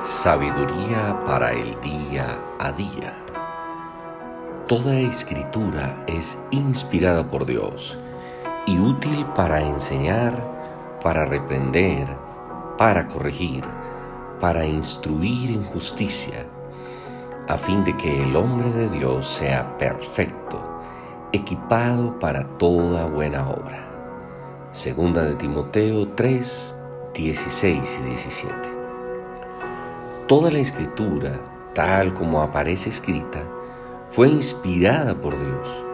Sabiduría para el día a día. Toda escritura es inspirada por Dios y útil para enseñar, para reprender, para corregir, para instruir en justicia, a fin de que el hombre de Dios sea perfecto, equipado para toda buena obra. Segunda de Timoteo 3, 16 y 17. Toda la escritura, tal como aparece escrita, fue inspirada por Dios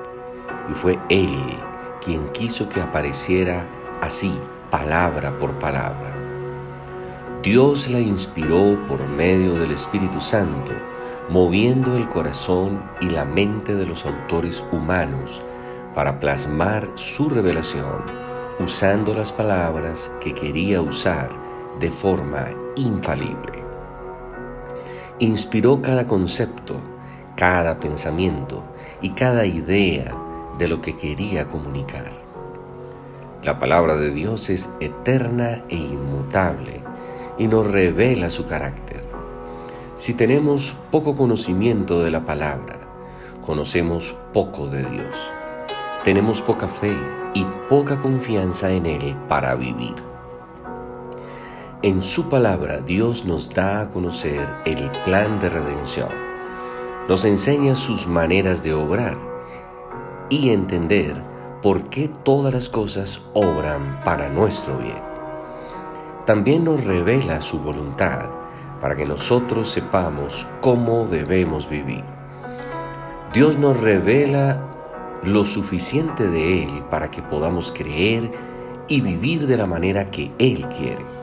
y fue Él quien quiso que apareciera así, palabra por palabra. Dios la inspiró por medio del Espíritu Santo, moviendo el corazón y la mente de los autores humanos para plasmar su revelación, usando las palabras que quería usar de forma infalible inspiró cada concepto, cada pensamiento y cada idea de lo que quería comunicar. La palabra de Dios es eterna e inmutable y nos revela su carácter. Si tenemos poco conocimiento de la palabra, conocemos poco de Dios. Tenemos poca fe y poca confianza en Él para vivir. En su palabra Dios nos da a conocer el plan de redención, nos enseña sus maneras de obrar y entender por qué todas las cosas obran para nuestro bien. También nos revela su voluntad para que nosotros sepamos cómo debemos vivir. Dios nos revela lo suficiente de Él para que podamos creer y vivir de la manera que Él quiere.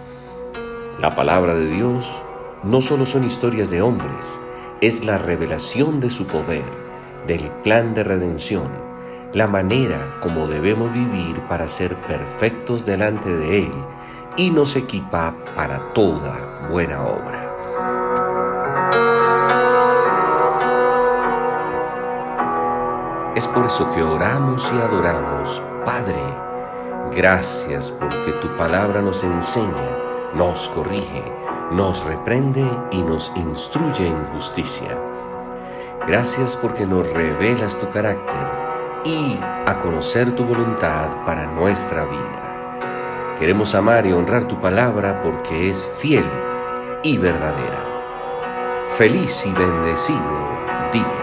La palabra de Dios no solo son historias de hombres, es la revelación de su poder, del plan de redención, la manera como debemos vivir para ser perfectos delante de Él y nos equipa para toda buena obra. Es por eso que oramos y adoramos, Padre, gracias porque tu palabra nos enseña nos corrige, nos reprende y nos instruye en justicia. Gracias porque nos revelas tu carácter y a conocer tu voluntad para nuestra vida. Queremos amar y honrar tu palabra porque es fiel y verdadera. Feliz y bendecido día.